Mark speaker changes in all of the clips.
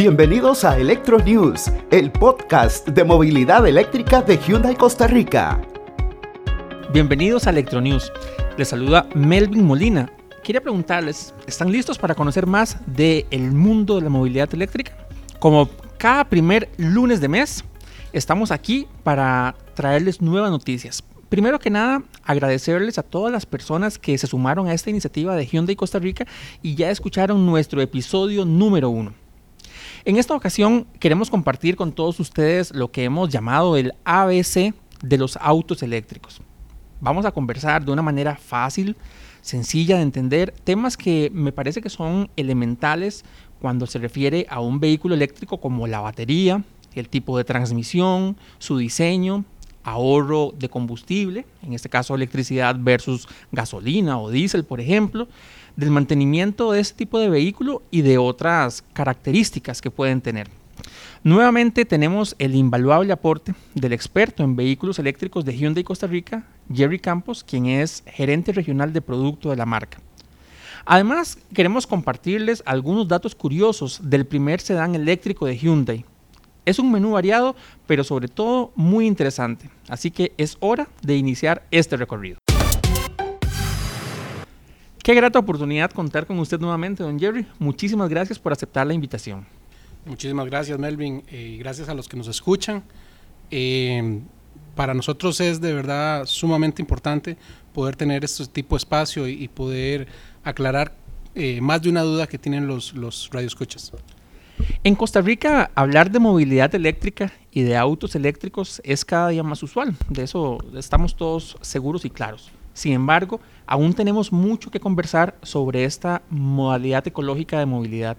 Speaker 1: Bienvenidos a Electro News, el podcast de movilidad eléctrica de Hyundai Costa Rica.
Speaker 2: Bienvenidos a Electro News. Les saluda Melvin Molina. Quería preguntarles, ¿están listos para conocer más del mundo de la movilidad eléctrica? Como cada primer lunes de mes, estamos aquí para traerles nuevas noticias. Primero que nada, agradecerles a todas las personas que se sumaron a esta iniciativa de Hyundai Costa Rica y ya escucharon nuestro episodio número uno. En esta ocasión queremos compartir con todos ustedes lo que hemos llamado el ABC de los autos eléctricos. Vamos a conversar de una manera fácil, sencilla de entender, temas que me parece que son elementales cuando se refiere a un vehículo eléctrico como la batería, el tipo de transmisión, su diseño, ahorro de combustible, en este caso electricidad versus gasolina o diésel, por ejemplo, del mantenimiento de ese tipo de vehículo y de otras características que pueden tener. Nuevamente tenemos el invaluable aporte del experto en vehículos eléctricos de Hyundai Costa Rica, Jerry Campos, quien es gerente regional de producto de la marca. Además, queremos compartirles algunos datos curiosos del primer sedán eléctrico de Hyundai, es un menú variado, pero sobre todo muy interesante. Así que es hora de iniciar este recorrido. Qué grata oportunidad contar con usted nuevamente, don Jerry. Muchísimas gracias por aceptar la invitación.
Speaker 3: Muchísimas gracias, Melvin. y gracias a los que nos escuchan. Eh, para nosotros es de verdad sumamente importante poder tener este tipo de espacio y, poder aclarar eh, más de una duda que tienen los, los radioescuchas.
Speaker 2: En Costa Rica, hablar de movilidad eléctrica y de autos eléctricos es cada día más usual. De eso estamos todos seguros y claros. Sin embargo, aún tenemos mucho que conversar sobre esta modalidad ecológica de movilidad.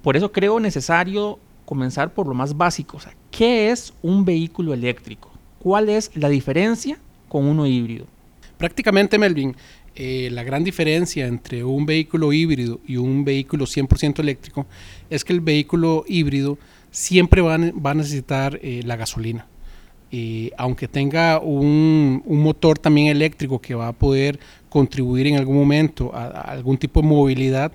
Speaker 2: Por eso creo necesario comenzar por lo más básico. ¿Qué es un vehículo eléctrico? ¿Cuál es la diferencia con uno híbrido?
Speaker 3: Prácticamente, Melvin, eh, la gran diferencia entre un vehículo híbrido y un vehículo 100% eléctrico es que el vehículo híbrido siempre va, a necesitar eh, la gasolina. Aunque tenga un, motor también eléctrico que va a poder contribuir en algún momento a algún tipo de movilidad,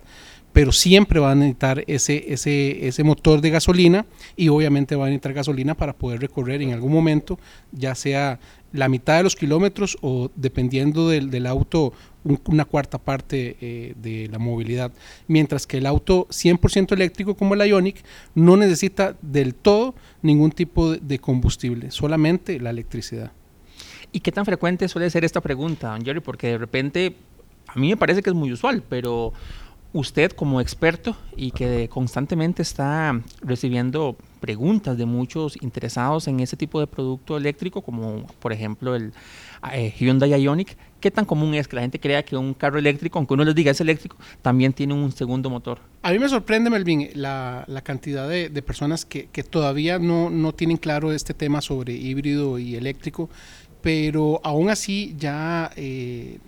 Speaker 3: pero siempre va a necesitar ese, ese, ese motor de gasolina y obviamente va a necesitar gasolina para poder recorrer en algún momento, ya sea la mitad de los kilómetros o dependiendo del, del auto una cuarta parte eh, de la movilidad. Mientras que el auto 100% eléctrico como el Ionic no necesita del todo ningún tipo de combustible, solamente la electricidad.
Speaker 2: ¿Y qué tan frecuente suele ser esta pregunta, don Jerry? Porque de repente a mí me parece que es muy usual, pero usted como experto y que constantemente está recibiendo preguntas de muchos interesados en ese tipo de producto eléctrico, como por ejemplo el eh, Hyundai Ioniq, ¿qué tan común es que la gente crea que un carro eléctrico, aunque uno les diga es eléctrico, también tiene un segundo motor?
Speaker 3: A mí me sorprende, Melvin, la, cantidad de, personas que, que todavía no, no tienen claro este tema sobre híbrido y eléctrico pero aún así ya eh,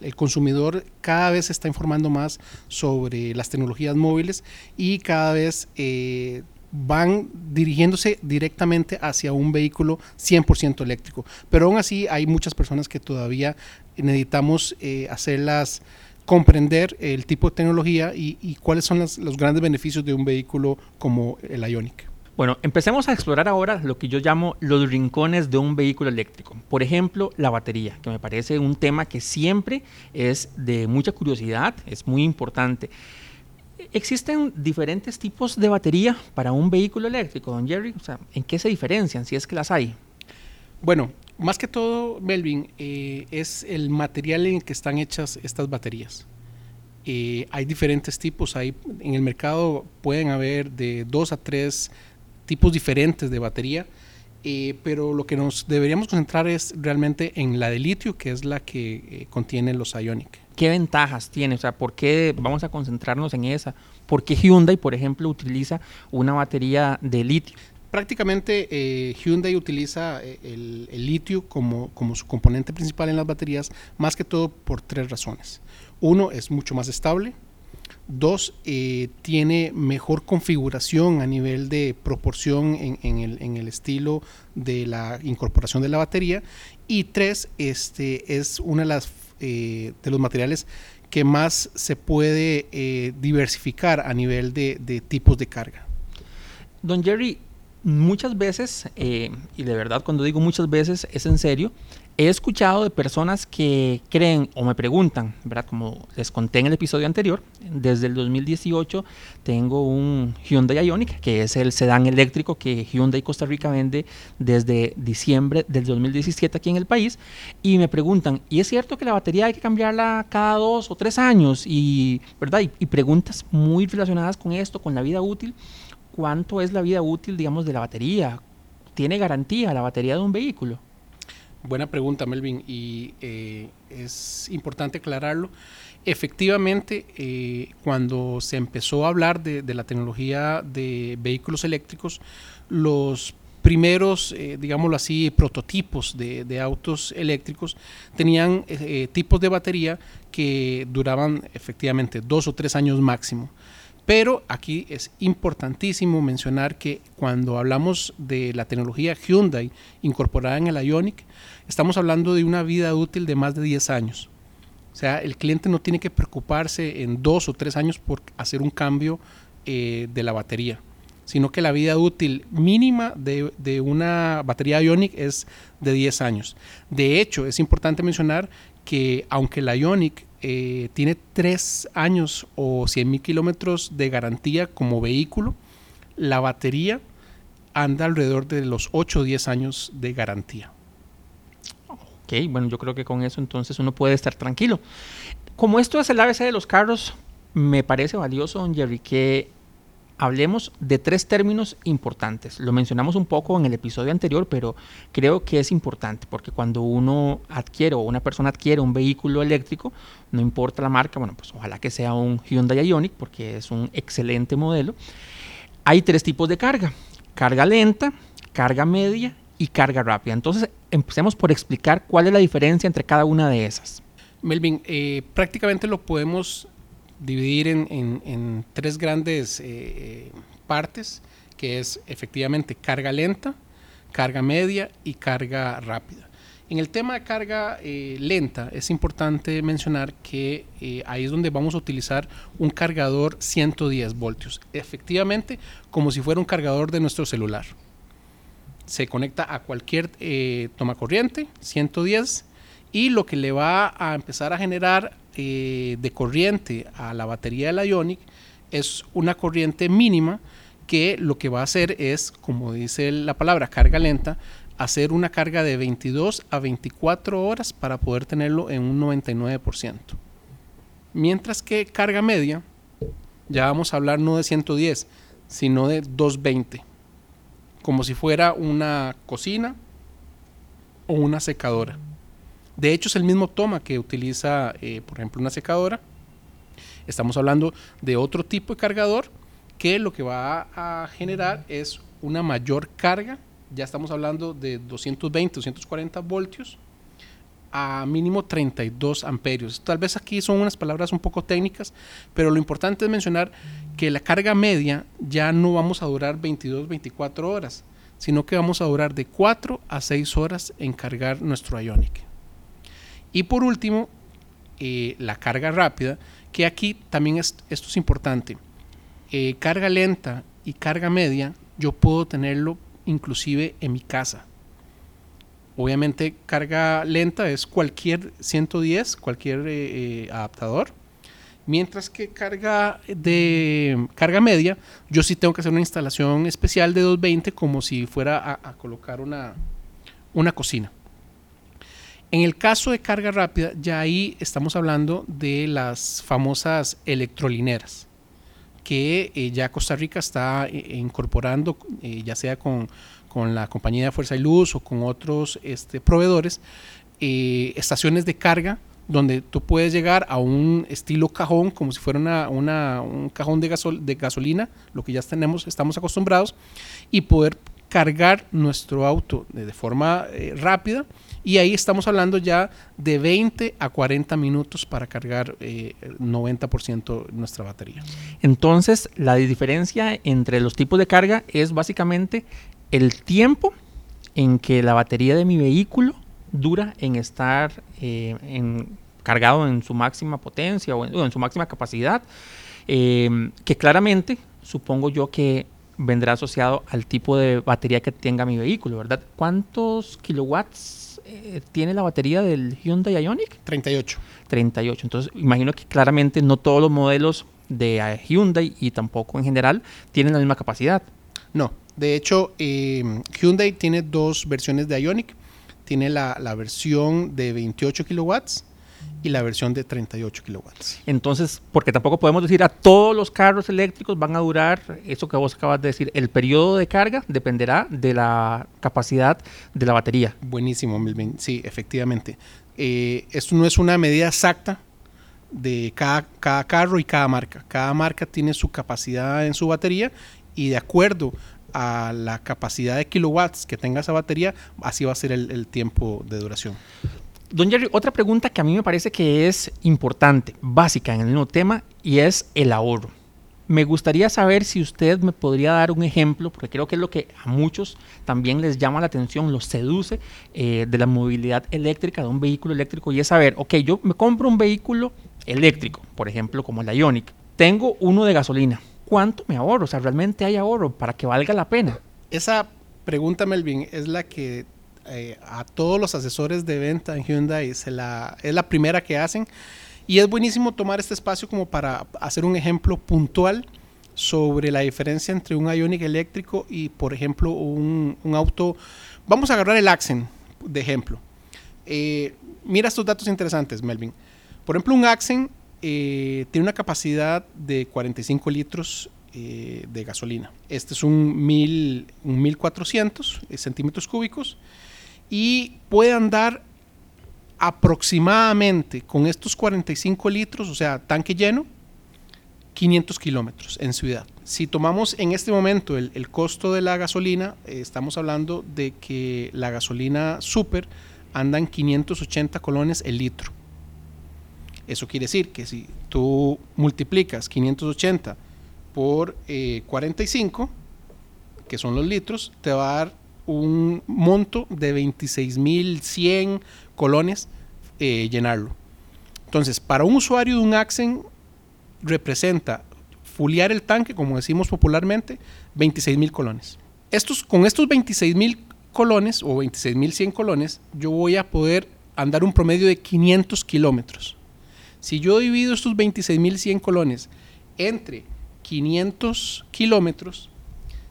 Speaker 3: el consumidor cada vez se está informando más sobre las tecnologías móviles y cada vez eh, van dirigiéndose directamente hacia un vehículo 100% eléctrico. Pero aún así hay muchas personas que todavía necesitamos eh, hacerlas comprender el tipo de tecnología y, cuáles son los grandes beneficios de un vehículo como el Ionic.
Speaker 2: Bueno, empecemos a explorar ahora lo que yo llamo los rincones de un vehículo eléctrico. Por ejemplo, la batería, que me parece un tema que siempre es de mucha curiosidad, es muy importante. ¿Existen diferentes tipos de batería para un vehículo eléctrico, don Jerry? O sea, ¿en qué se diferencian, si es que las hay?
Speaker 3: Bueno, más que todo, Melvin, eh, es el material en el que están hechas estas baterías. Eh, hay diferentes tipos, en el mercado pueden haber de dos a tres tipos diferentes de batería, eh, pero lo que nos deberíamos concentrar es realmente en la de litio, que es la que contiene los Ionic.
Speaker 2: ¿Qué ventajas tiene? O sea, ¿por qué vamos a concentrarnos en esa? ¿Por qué Hyundai, por ejemplo, utiliza una batería de litio?
Speaker 3: Prácticamente eh, Hyundai utiliza el, el, litio como, como su componente principal en las baterías, más que todo por tres razones. Uno, es mucho más estable, Dos, eh, tiene mejor configuración a nivel de proporción en, el, estilo de la incorporación de la batería. Y tres, este, es una de, las, eh, de los materiales que más se puede eh, diversificar a nivel de, tipos de carga.
Speaker 2: Don Jerry, muchas veces, eh, y de verdad cuando digo muchas veces es en serio, he escuchado de personas que creen o me preguntan, ¿verdad? Como les conté en el episodio anterior, desde el 2018 tengo un Hyundai Ioniq, que es el sedán eléctrico que Hyundai Costa Rica vende desde diciembre del 2017 aquí en el país, y me preguntan, ¿y es cierto que la batería hay que cambiarla cada dos o tres años? Y, ¿verdad? y preguntas muy relacionadas con esto, con la vida útil cuánto es la vida útil, digamos, de la batería. ¿Tiene garantía la batería de un vehículo?
Speaker 3: Buena pregunta, Melvin, y eh, es importante aclararlo. Efectivamente, eh, cuando se empezó a hablar de, la tecnología de vehículos eléctricos, los primeros, eh, digámoslo así, prototipos de, autos eléctricos tenían tipos de batería que duraban efectivamente dos o tres años máximo. Pero aquí es importantísimo mencionar que cuando hablamos de la tecnología Hyundai incorporada en el Ionic, estamos hablando de una vida útil de más de 10 años. O sea, el cliente no tiene que preocuparse en dos o tres años por hacer un cambio eh, de la batería, sino que la vida útil mínima de, de una batería Ionic es de 10 años. De hecho, es importante mencionar que aunque la Ionic eh, tiene tres años o 100 mil kilómetros de garantía como vehículo, la batería anda alrededor de los 8 o 10 años de garantía.
Speaker 2: Ok, bueno, yo creo que con eso entonces uno puede estar tranquilo. Como esto es el ABC de los carros, me parece valioso, don Jerry, que hablemos de tres términos importantes. Lo mencionamos un poco en el episodio anterior, pero creo que es importante porque cuando uno adquiere o una persona adquiere un vehículo eléctrico, no importa la marca, bueno, pues ojalá que sea un Hyundai Ioniq porque es un excelente modelo. Hay tres tipos de carga, carga lenta, carga media y carga rápida. Entonces, empecemos por explicar cuál es la diferencia entre cada una de esas.
Speaker 3: Melvin, eh, prácticamente lo podemos dividir en, tres grandes eh, partes, que es efectivamente carga lenta, carga media y carga rápida. En el tema de carga eh, lenta es importante mencionar que eh, ahí es donde vamos a utilizar un cargador 110 voltios, efectivamente como si fuera un cargador de nuestro celular. Se conecta a cualquier toma corriente 110 y lo que le va a empezar a generar eh, de corriente a la batería de la Ionic es una corriente mínima que lo que va a hacer es, como dice la palabra, carga lenta, hacer una carga de 22 a 24 horas para poder tenerlo en un 99%. Mientras que carga media, ya vamos a hablar no de 110, sino de 220, como si fuera una cocina o una secadora. De hecho, es el mismo toma que utiliza, eh, por ejemplo, una secadora. Estamos hablando de otro tipo de cargador que lo que va a generar es una mayor carga. Ya estamos hablando de 220, 240 voltios a mínimo 32 amperios. Tal vez aquí son unas palabras un poco técnicas, pero lo importante es mencionar que la carga media ya no vamos a durar 22, 24 horas, sino que vamos a durar de 4 a 6 horas en cargar nuestro Ionic. Y por último, eh, la carga rápida, que aquí también es, esto es importante. Eh, carga lenta y carga media, yo puedo tenerlo inclusive en mi casa. Obviamente carga lenta es cualquier 110, cualquier eh, adaptador. Mientras que carga de carga media, yo sí tengo que hacer una instalación especial de 220 como si fuera a, a colocar una, una cocina. En el caso de carga rápida, ya ahí estamos hablando de las famosas electrolineras, que eh, ya Costa Rica está eh, incorporando, eh, ya sea con, la compañía de Fuerza y Luz o con otros este, proveedores, estaciones de carga donde tú puedes llegar a un estilo cajón, como si fuera un cajón de, de gasolina, lo que ya tenemos, estamos acostumbrados, y poder cargar nuestro auto de, forma rápida y ahí estamos hablando ya de 20 a 40 minutos para cargar eh, 90% nuestra batería.
Speaker 2: Entonces, la diferencia entre los tipos de carga es básicamente el tiempo en que la batería de mi vehículo dura en estar eh, en, cargado en su máxima potencia o en, su máxima capacidad, eh, que claramente supongo yo que vendrá asociado al tipo de batería que tenga mi vehículo, ¿verdad? ¿Cuántos kilowatts eh, tiene la batería del Hyundai Ioniq?
Speaker 3: 38.
Speaker 2: 38. Entonces, imagino que claramente no todos los modelos de eh, Hyundai y tampoco en general tienen la misma capacidad.
Speaker 3: No, de hecho, eh, Hyundai tiene dos versiones de Ioniq. Tiene la, la versión de 28 kilowatts y la versión de 38 kilowatts.
Speaker 2: Entonces, porque tampoco podemos decir a todos los carros eléctricos van a durar, eso que vos acabas de decir, el periodo de carga dependerá de la capacidad de la batería.
Speaker 3: Buenísimo, Melvin. Sí, efectivamente. Eh, esto no es una medida exacta de cada, cada carro y cada marca. Cada marca tiene su capacidad en su batería y de acuerdo a la capacidad de kilowatts que tenga esa batería, así va a ser el, el tiempo de duración.
Speaker 2: Don Jerry, otra pregunta que a mí me parece que es importante, básica en el mismo tema, y es el ahorro. Me gustaría saber si usted me podría dar un ejemplo, porque creo que es lo que a muchos también les llama la atención, los seduce eh, de la movilidad eléctrica, de un vehículo eléctrico, y es saber, ok, yo me compro un vehículo eléctrico, por ejemplo, como el Ionic, tengo uno de gasolina, ¿cuánto me ahorro? O sea, ¿realmente hay ahorro para que valga la pena?
Speaker 3: Esa pregunta, Melvin, es la que eh, a todos los asesores de venta en Hyundai se la, es la primera que hacen. Y es buenísimo tomar este espacio como para hacer un ejemplo puntual sobre la diferencia entre un Ionic eléctrico y, por ejemplo, un, un auto. Vamos a agarrar el Accent de ejemplo. Eh, mira estos datos interesantes, Melvin. Por ejemplo, un Accent eh, tiene una capacidad de 45 litros de gasolina. Este es un, mil, un 1400 centímetros cúbicos y puede andar aproximadamente con estos 45 litros, o sea, tanque lleno, 500 kilómetros en ciudad. Si tomamos en este momento el, costo de la gasolina, eh, estamos hablando de que la gasolina super anda en 580 colones el litro. Eso quiere decir que si tú multiplicas 580 por eh, 45, que son los litros, te va a dar un monto de 26.100 colones eh, llenarlo. Entonces, para un usuario de un Accent representa fuliar el tanque, como decimos popularmente, 26.000 colones. Estos, con estos 26.000 colones o 26.100 colones, yo voy a poder andar un promedio de 500 kilómetros. Si yo divido estos 26.100 colones entre 500 kilómetros,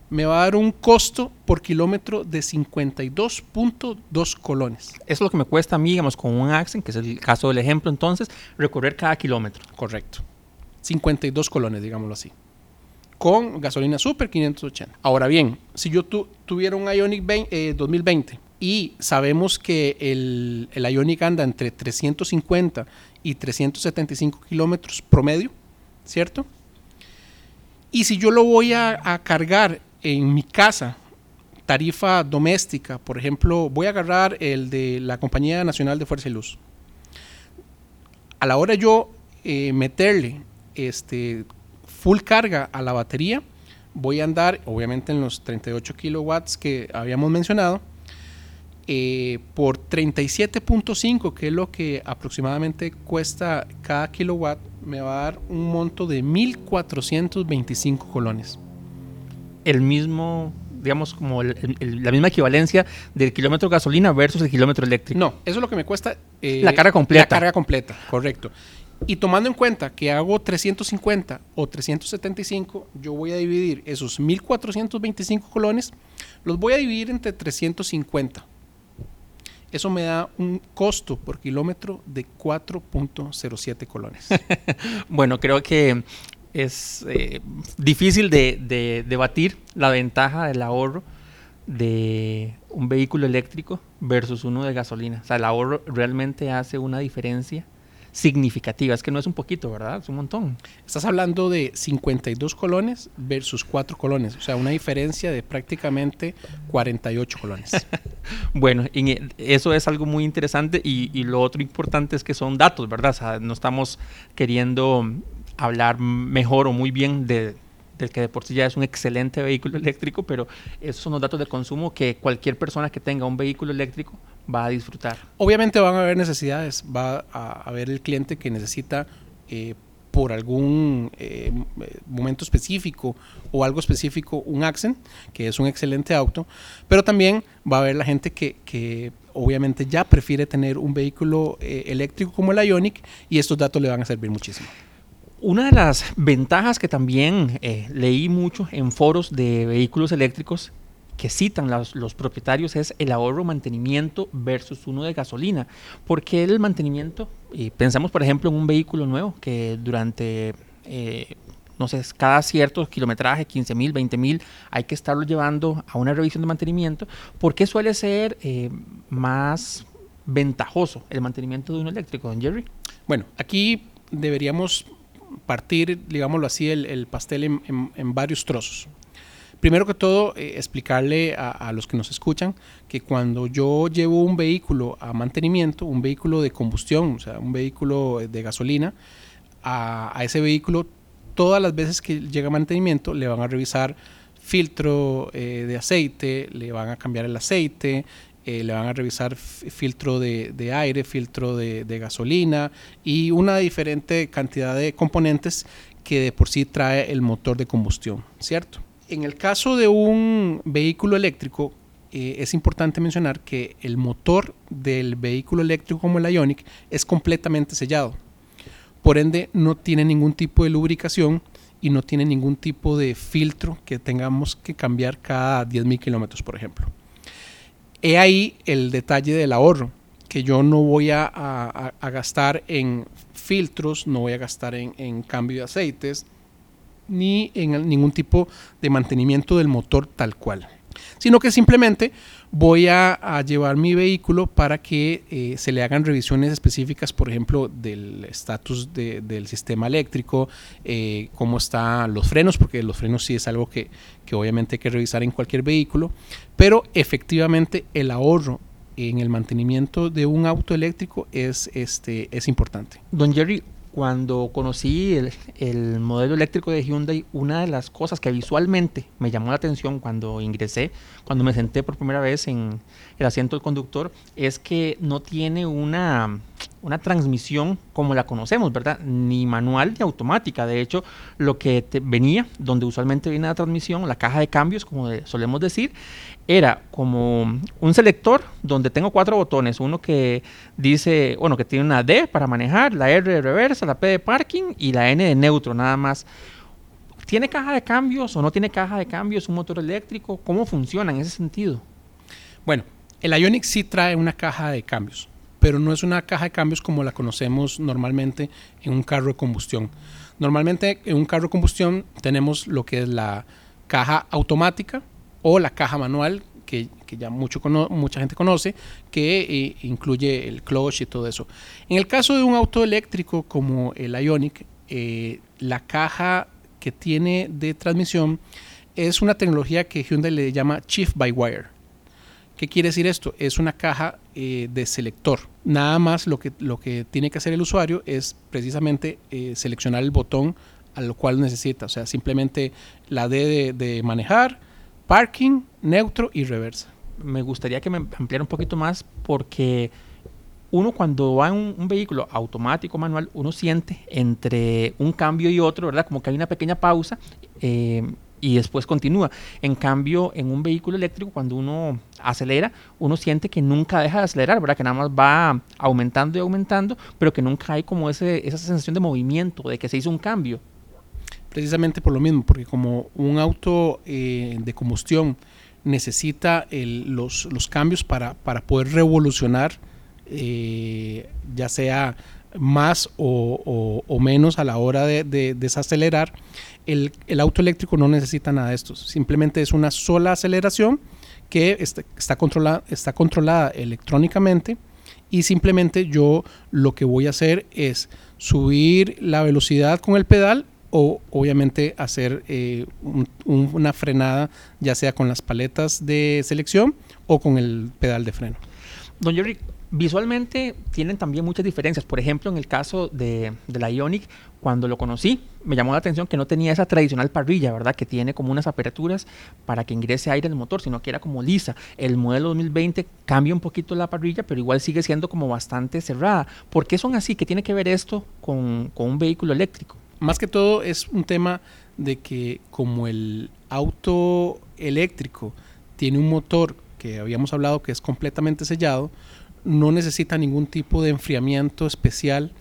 Speaker 3: me va a dar un costo por kilómetro de 52.2 colones.
Speaker 2: Eso es lo que me cuesta a mí, digamos, con un Accent, que es el caso del ejemplo entonces, recorrer cada kilómetro.
Speaker 3: Correcto. 52 colones, digámoslo así. Con gasolina Super 580. Ahora bien, si yo tu, tuviera un Ionic 20, eh, 2020 y sabemos que el, el Ionic anda entre 350 y 375 kilómetros promedio, ¿cierto? Y si yo lo voy a, a, cargar en mi casa, tarifa doméstica, por ejemplo, voy a agarrar el de la Compañía Nacional de Fuerza y Luz. A la hora yo eh, meterle este, full carga a la batería, voy a andar, obviamente, en los 38 kilowatts que habíamos mencionado, eh, por 37.5, que es lo que aproximadamente cuesta cada kilowatt, me va a dar un monto de 1.425 colones.
Speaker 2: El mismo, digamos, como el, el, la misma equivalencia del kilómetro gasolina versus el kilómetro eléctrico.
Speaker 3: No, eso es lo que me cuesta.
Speaker 2: Eh, la carga completa.
Speaker 3: La carga completa, correcto. Y tomando en cuenta que hago 350 o 375, yo voy a dividir esos 1425 colones, los voy a dividir entre 350 eso me da un costo por kilómetro de 4.07 colones.
Speaker 2: bueno, creo que es eh, difícil de, de debatir la ventaja del ahorro de un vehículo eléctrico versus uno de gasolina. O sea, el ahorro realmente hace una diferencia significativa. Es que no es un poquito, ¿verdad? Es un montón.
Speaker 3: Estás hablando de 52 colones versus 4 colones. O sea, una diferencia de prácticamente 48 colones.
Speaker 2: bueno, eso es algo muy interesante y, y, lo otro importante es que son datos, ¿verdad? O sea, no estamos queriendo hablar mejor o muy bien de, del que de por sí ya es un excelente vehículo eléctrico, pero esos son los datos de consumo que cualquier persona que tenga un vehículo eléctrico va a disfrutar.
Speaker 3: Obviamente van a haber necesidades, va a haber el cliente que necesita eh, por algún eh, momento específico o algo específico un Accent, que es un excelente auto, pero también va a haber la gente que, que obviamente ya prefiere tener un vehículo eh, eléctrico como el Ionic y estos datos le van a servir muchísimo.
Speaker 2: Una de las ventajas que también eh, leí mucho en foros de vehículos eléctricos que citan los, propietarios es el ahorro mantenimiento versus uno de gasolina. Porque el mantenimiento, y pensamos por ejemplo en un vehículo nuevo que durante, eh, no sé, cada cierto kilometraje, 15 mil, 20 mil, hay que estarlo llevando a una revisión de mantenimiento, porque suele ser eh, más ventajoso el mantenimiento de un eléctrico, don Jerry?
Speaker 3: Bueno, aquí deberíamos partir, digámoslo así, el, el pastel en, varios trozos. Primero que todo, eh, explicarle a, los que nos escuchan que cuando yo llevo un vehículo a mantenimiento, un vehículo de combustión, o sea, un vehículo de gasolina, a, a ese vehículo, todas las veces que llega a mantenimiento, le van a revisar filtro eh, de aceite, le van a cambiar el aceite, eh, le van a revisar filtro de, aire, filtro de, de, gasolina y una diferente cantidad de componentes que de por sí trae el motor de combustión, ¿cierto? En el caso de un vehículo eléctrico, eh, es importante mencionar que el motor del vehículo eléctrico como el Ionic es completamente sellado. Por ende, no tiene ningún tipo de lubricación y no tiene ningún tipo de filtro que tengamos que cambiar cada 10.000 kilómetros, por ejemplo. He ahí el detalle del ahorro, que yo no voy a, gastar en filtros, no voy a gastar en cambio de aceites, ni en ningún tipo de mantenimiento del motor tal cual, sino que simplemente voy a, llevar mi vehículo para que eh, se le hagan revisiones específicas, por ejemplo, del estatus de, del sistema eléctrico, eh, cómo están los frenos, porque los frenos sí es algo que, que obviamente hay que revisar en cualquier vehículo, pero efectivamente el ahorro en el mantenimiento de un auto eléctrico es, este, es importante.
Speaker 2: Don Jerry, cuando conocí el, el, modelo eléctrico de Hyundai, una de las cosas que visualmente me llamó la atención cuando ingresé, cuando me senté por primera vez en el asiento del conductor, es que no tiene una, una transmisión como la conocemos, ¿verdad? Ni manual ni automática. De hecho, lo que venía, donde usualmente viene la transmisión, la caja de cambios, como solemos decir, era como un selector donde tengo cuatro botones, uno que dice, bueno, que tiene una D para manejar, la R de reversa, la P de parking y la N de neutro, nada más. ¿Tiene caja de cambios o no tiene caja de cambios un motor eléctrico? ¿Cómo funciona en ese sentido?
Speaker 3: Bueno, el Ioniq sí trae una caja de cambios, pero no es una caja de cambios como la conocemos normalmente en un carro de combustión. Normalmente en un carro de combustión tenemos lo que es la caja automática, o la caja manual que, ya mucho mucha gente conoce, que eh, incluye el clutch y todo eso. En el caso de un auto eléctrico como el Ionic, eh, la caja que tiene de transmisión es una tecnología que Hyundai le llama Shift by Wire. ¿Qué quiere decir esto? Es una caja eh, de selector. Nada más lo que, lo que tiene que hacer el usuario es precisamente eh, seleccionar el botón a lo cual necesita. O sea, simplemente la D de, manejar, parking, neutro y reversa.
Speaker 2: Me gustaría que me ampliara un poquito más porque uno cuando va en un, un, vehículo automático, manual, uno siente entre un cambio y otro, ¿verdad? Como que hay una pequeña pausa eh, y después continúa. En cambio, en un vehículo eléctrico, cuando uno acelera, uno siente que nunca deja de acelerar, ¿verdad? Que nada más va aumentando y aumentando, pero que nunca hay como ese, esa sensación de movimiento, de que se hizo un cambio
Speaker 3: precisamente por lo mismo, porque como un auto eh, de combustión necesita los, los, cambios para, para poder revolucionar, eh, ya sea más o, menos a la hora de, de desacelerar, el, el, auto eléctrico no necesita nada de esto, simplemente es una sola aceleración que está, está, controlada, está controlada electrónicamente y simplemente yo lo que voy a hacer es subir la velocidad con el pedal o obviamente hacer eh, un, un, una frenada ya sea con las paletas de selección o con el pedal de freno.
Speaker 2: Don Jerry, visualmente tienen también muchas diferencias. Por ejemplo, en el caso de, la Ionic, cuando lo conocí, me llamó la atención que no tenía esa tradicional parrilla, ¿verdad? Que tiene como unas aperturas para que ingrese aire el motor, sino que era como lisa. El modelo 2020 cambia un poquito la parrilla, pero igual sigue siendo como bastante cerrada. ¿Por qué son así? ¿Qué tiene que ver esto con, con un vehículo eléctrico?
Speaker 3: más que todo es un tema de que como el auto eléctrico tiene un motor que habíamos hablado que es completamente sellado, no necesita ningún tipo de enfriamiento especial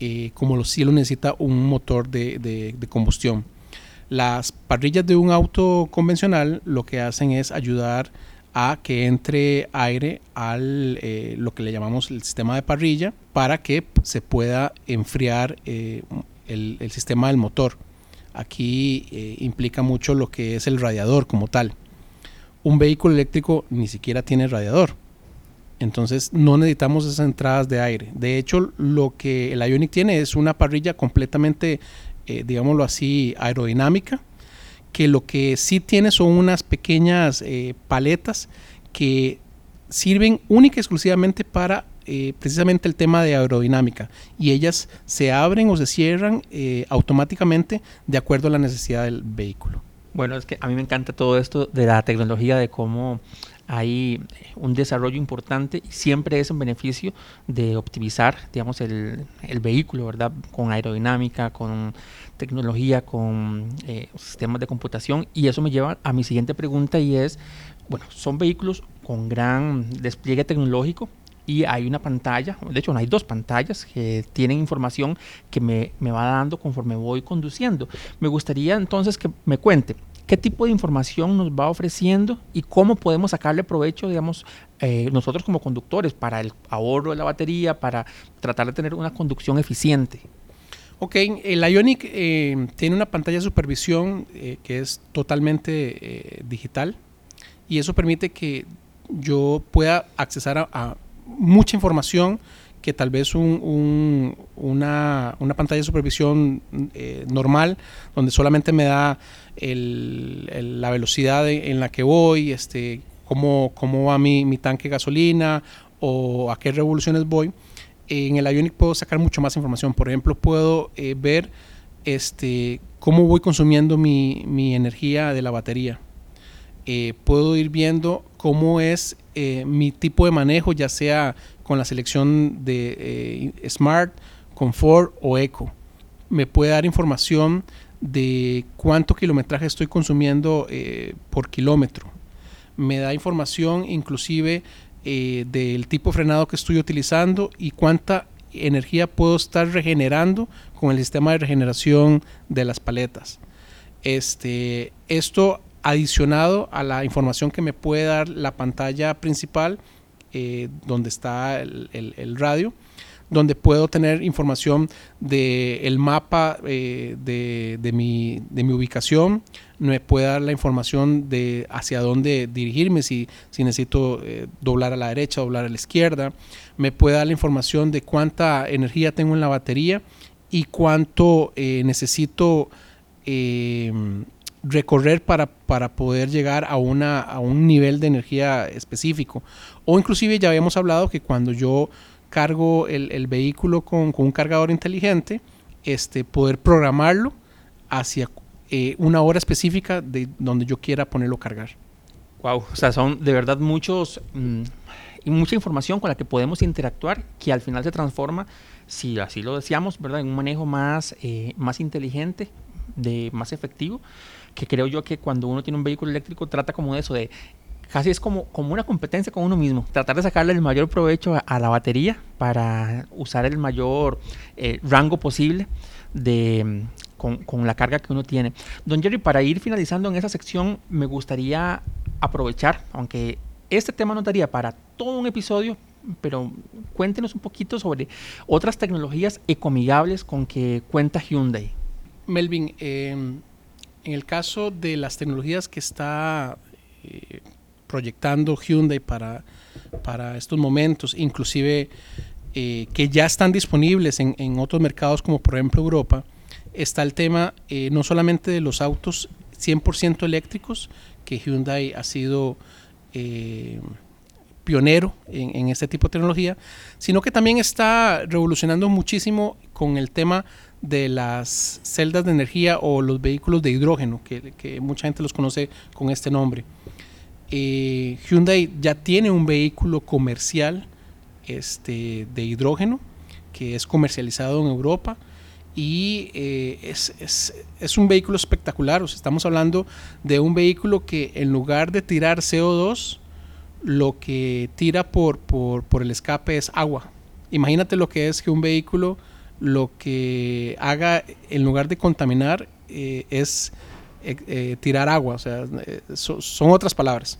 Speaker 3: eh, como lo, sí lo necesita un motor de, de, combustión. Las parrillas de un auto convencional lo que hacen es ayudar a que entre aire al eh, lo que le llamamos el sistema de parrilla para que se pueda enfriar eh, el, el, sistema del motor. Aquí implica mucho lo que es el radiador como tal. Un vehículo eléctrico ni siquiera tiene radiador entonces no necesitamos esas entradas de aire. De hecho, lo que el Ionic tiene es una parrilla completamente, eh, digámoslo así, aerodinámica, que lo que sí tiene son unas pequeñas eh, paletas que sirven única y exclusivamente para eh, precisamente el tema de aerodinámica y ellas se abren o se cierran automáticamente de acuerdo a la necesidad del vehículo.
Speaker 2: Bueno, es que a mí me encanta todo esto de la tecnología, de cómo hay un desarrollo importante y siempre es en beneficio de optimizar, digamos, el, vehículo, ¿verdad? Con aerodinámica, con tecnología, con eh, sistemas de computación. Y eso me lleva a mi siguiente pregunta y es, bueno, son vehículos con gran despliegue tecnológico, y hay una pantalla, de hecho hay dos pantallas que tienen información que me, me, va dando conforme voy conduciendo. Me gustaría entonces que me cuente qué tipo de información nos va ofreciendo y cómo podemos sacarle provecho, digamos, eh, nosotros como conductores para el ahorro de la batería, para tratar de tener una conducción eficiente.
Speaker 3: Ok, el Ionic eh, tiene una pantalla de supervisión eh, que es totalmente digital y eso permite que yo pueda accesar a, mucha información que tal vez un, una, pantalla de supervisión normal, donde solamente me da la velocidad en la que voy, este, cómo, cómo va mi, tanque de gasolina o a qué revoluciones voy. En el Ionic puedo sacar mucho más información. Por ejemplo, puedo eh, ver este, cómo voy consumiendo mi, energía de la batería. Eh, puedo ir viendo cómo es eh, mi tipo de manejo, ya sea con la selección de Smart, Comfort o Eco. Me puede dar información de cuánto kilometraje estoy consumiendo eh, por kilómetro. Me da información inclusive eh, del tipo de frenado que estoy utilizando y cuánta energía puedo estar regenerando con el sistema de regeneración de las paletas. Este, esto adicionado a la información que me puede dar la pantalla principal eh, donde está el radio donde puedo tener información del el mapa eh, de, de, mi, de, mi, ubicación, me puede dar la información de hacia dónde dirigirme, si, si necesito eh, doblar a la derecha, doblar a la izquierda, me puede dar la información de cuánta energía tengo en la batería y cuánto eh, necesito recorrer para, para, poder llegar a, una, a un nivel de energía específico. O inclusive ya habíamos hablado que cuando yo cargo el, vehículo con, un cargador inteligente, este, poder programarlo hacia eh, una hora específica de donde yo quiera ponerlo a cargar.
Speaker 2: Wow, o sea, son de verdad muchos mm, y mucha información con la que podemos interactuar que al final se transforma, si así lo deseamos, ¿verdad? En un manejo más, eh, más inteligente, de más efectivo, que creo yo que cuando uno tiene un vehículo eléctrico trata como de eso, de casi es como, como una competencia con uno mismo. Tratar de sacarle el mayor provecho a, la batería para usar el mayor eh, rango posible de, con, con, la carga que uno tiene. Don Jerry, para ir finalizando en esa sección, me gustaría aprovechar, aunque este tema no daría para todo un episodio, pero cuéntenos un poquito sobre otras tecnologías ecoamigables con que cuenta Hyundai.
Speaker 3: Melvin, em, en el caso de las tecnologías que está eh, proyectando Hyundai para, para estos momentos, inclusive eh, que ya están disponibles en, en, otros mercados como por ejemplo Europa, está el tema eh, no solamente de los autos 100% eléctricos, que Hyundai ha sido eh, pionero en, en, este tipo de tecnología, sino que también está revolucionando muchísimo con el tema de las celdas de energía o los vehículos de hidrógeno, que, que mucha gente los conoce con este nombre. Eh, Hyundai ya tiene un vehículo comercial este, de hidrógeno que es comercializado en Europa y eh, es, es, es, un vehículo espectacular. O sea, estamos hablando de un vehículo que en lugar de tirar CO2, lo que tira por, por, por el escape es agua. Imagínate lo que es que un vehículo lo que haga en lugar de contaminar eh, es eh, eh, tirar agua. O sea, eh, so, son otras palabras.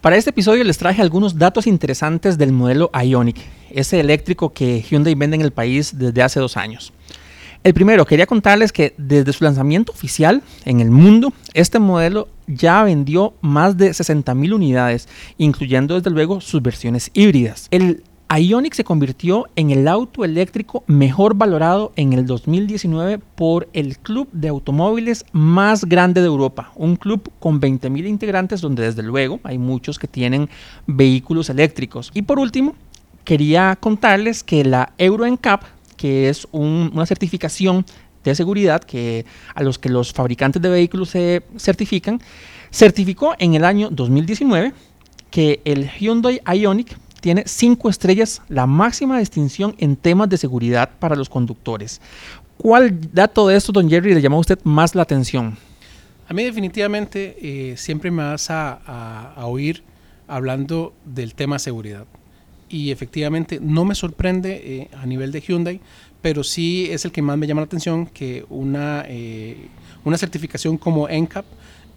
Speaker 2: Para este episodio les traje algunos datos interesantes del modelo Ionic, ese eléctrico que Hyundai vende en el país desde hace dos años. El primero, quería contarles que desde su lanzamiento oficial en el mundo, este modelo ya vendió más de 60.000 unidades, incluyendo desde luego sus versiones híbridas. El Ioniq se convirtió en el auto eléctrico mejor valorado en el 2019 por el club de automóviles más grande de Europa, un club con 20.000 integrantes donde desde luego hay muchos que tienen vehículos eléctricos. Y por último, quería contarles que la Euro NCAP, que es un, una certificación de seguridad que a los que los fabricantes de vehículos se certifican, certificó en el año 2019 que el Hyundai Ioniq tiene cinco estrellas, la máxima distinción en temas de seguridad para los conductores. ¿Cuál dato de esto, don Jerry, le llamó a usted más la atención?
Speaker 3: A mí definitivamente eh, siempre me vas a, oír hablando del tema seguridad. Y efectivamente no me sorprende eh, a nivel de Hyundai, pero sí es el que más me llama la atención que una, eh, una certificación como NCAP,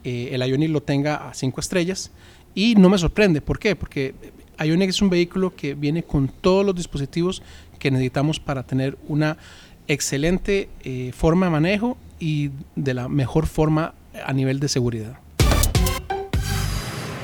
Speaker 3: el Ioniq lo tenga a cinco estrellas. Y no me sorprende, ¿por qué? Porque Ioniq es un vehículo que viene con todos los dispositivos que necesitamos para tener una excelente eh, forma de manejo y de la mejor forma a nivel de seguridad.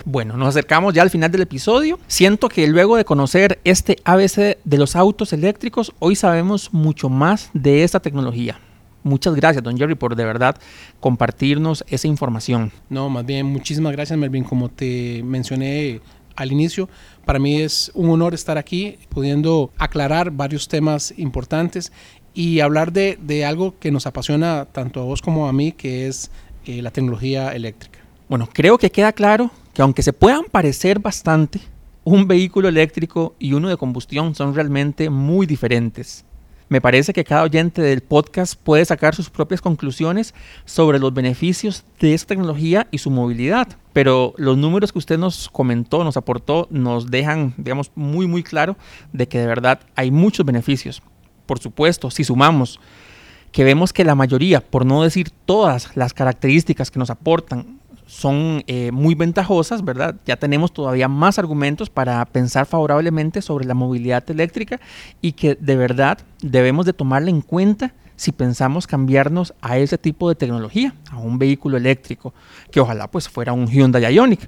Speaker 2: Bueno, nos acercamos ya al final del episodio. Siento que luego de conocer este ABC de los autos eléctricos, hoy sabemos mucho más de esta tecnología. Muchas gracias, don Jerry, por de verdad compartirnos esa información.
Speaker 3: No, más bien, muchísimas gracias, Melvin. Como te mencioné al inicio. Para mí es un honor estar aquí pudiendo aclarar varios temas importantes y hablar de, algo que nos apasiona tanto a vos como a mí, que es eh, la tecnología eléctrica.
Speaker 2: Bueno, creo que queda claro que aunque se puedan parecer bastante, un vehículo eléctrico y uno de combustión son realmente muy diferentes. Me parece que cada oyente del podcast puede sacar sus propias conclusiones sobre los beneficios de esta tecnología y su movilidad. Pero los números que usted nos comentó, nos aportó, nos dejan, digamos, muy, muy claro de que de verdad hay muchos beneficios. Por supuesto, si sumamos que vemos que la mayoría, por no decir todas las características que nos aportan, son eh, muy ventajosas, ¿verdad? Ya tenemos todavía más argumentos para pensar favorablemente sobre la movilidad eléctrica y que de verdad debemos de tomarla en cuenta si pensamos cambiarnos a ese tipo de tecnología, a un vehículo eléctrico, que ojalá pues fuera un Hyundai Ioniq.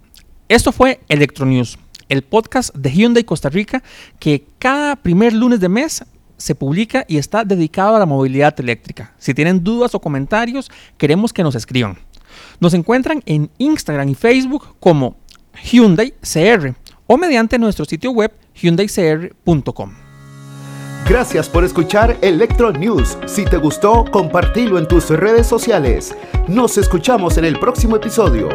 Speaker 2: Esto fue Electronews, el podcast de Hyundai Costa Rica que cada primer lunes de mes se publica y está dedicado a la movilidad eléctrica. Si tienen dudas o comentarios, queremos que nos escriban. Nos encuentran en Instagram y Facebook como Hyundai CR o mediante nuestro sitio web hyundaicr.com.
Speaker 1: Gracias por escuchar Electro News. Si te gustó, compartilo en tus redes sociales. Nos escuchamos en el próximo episodio.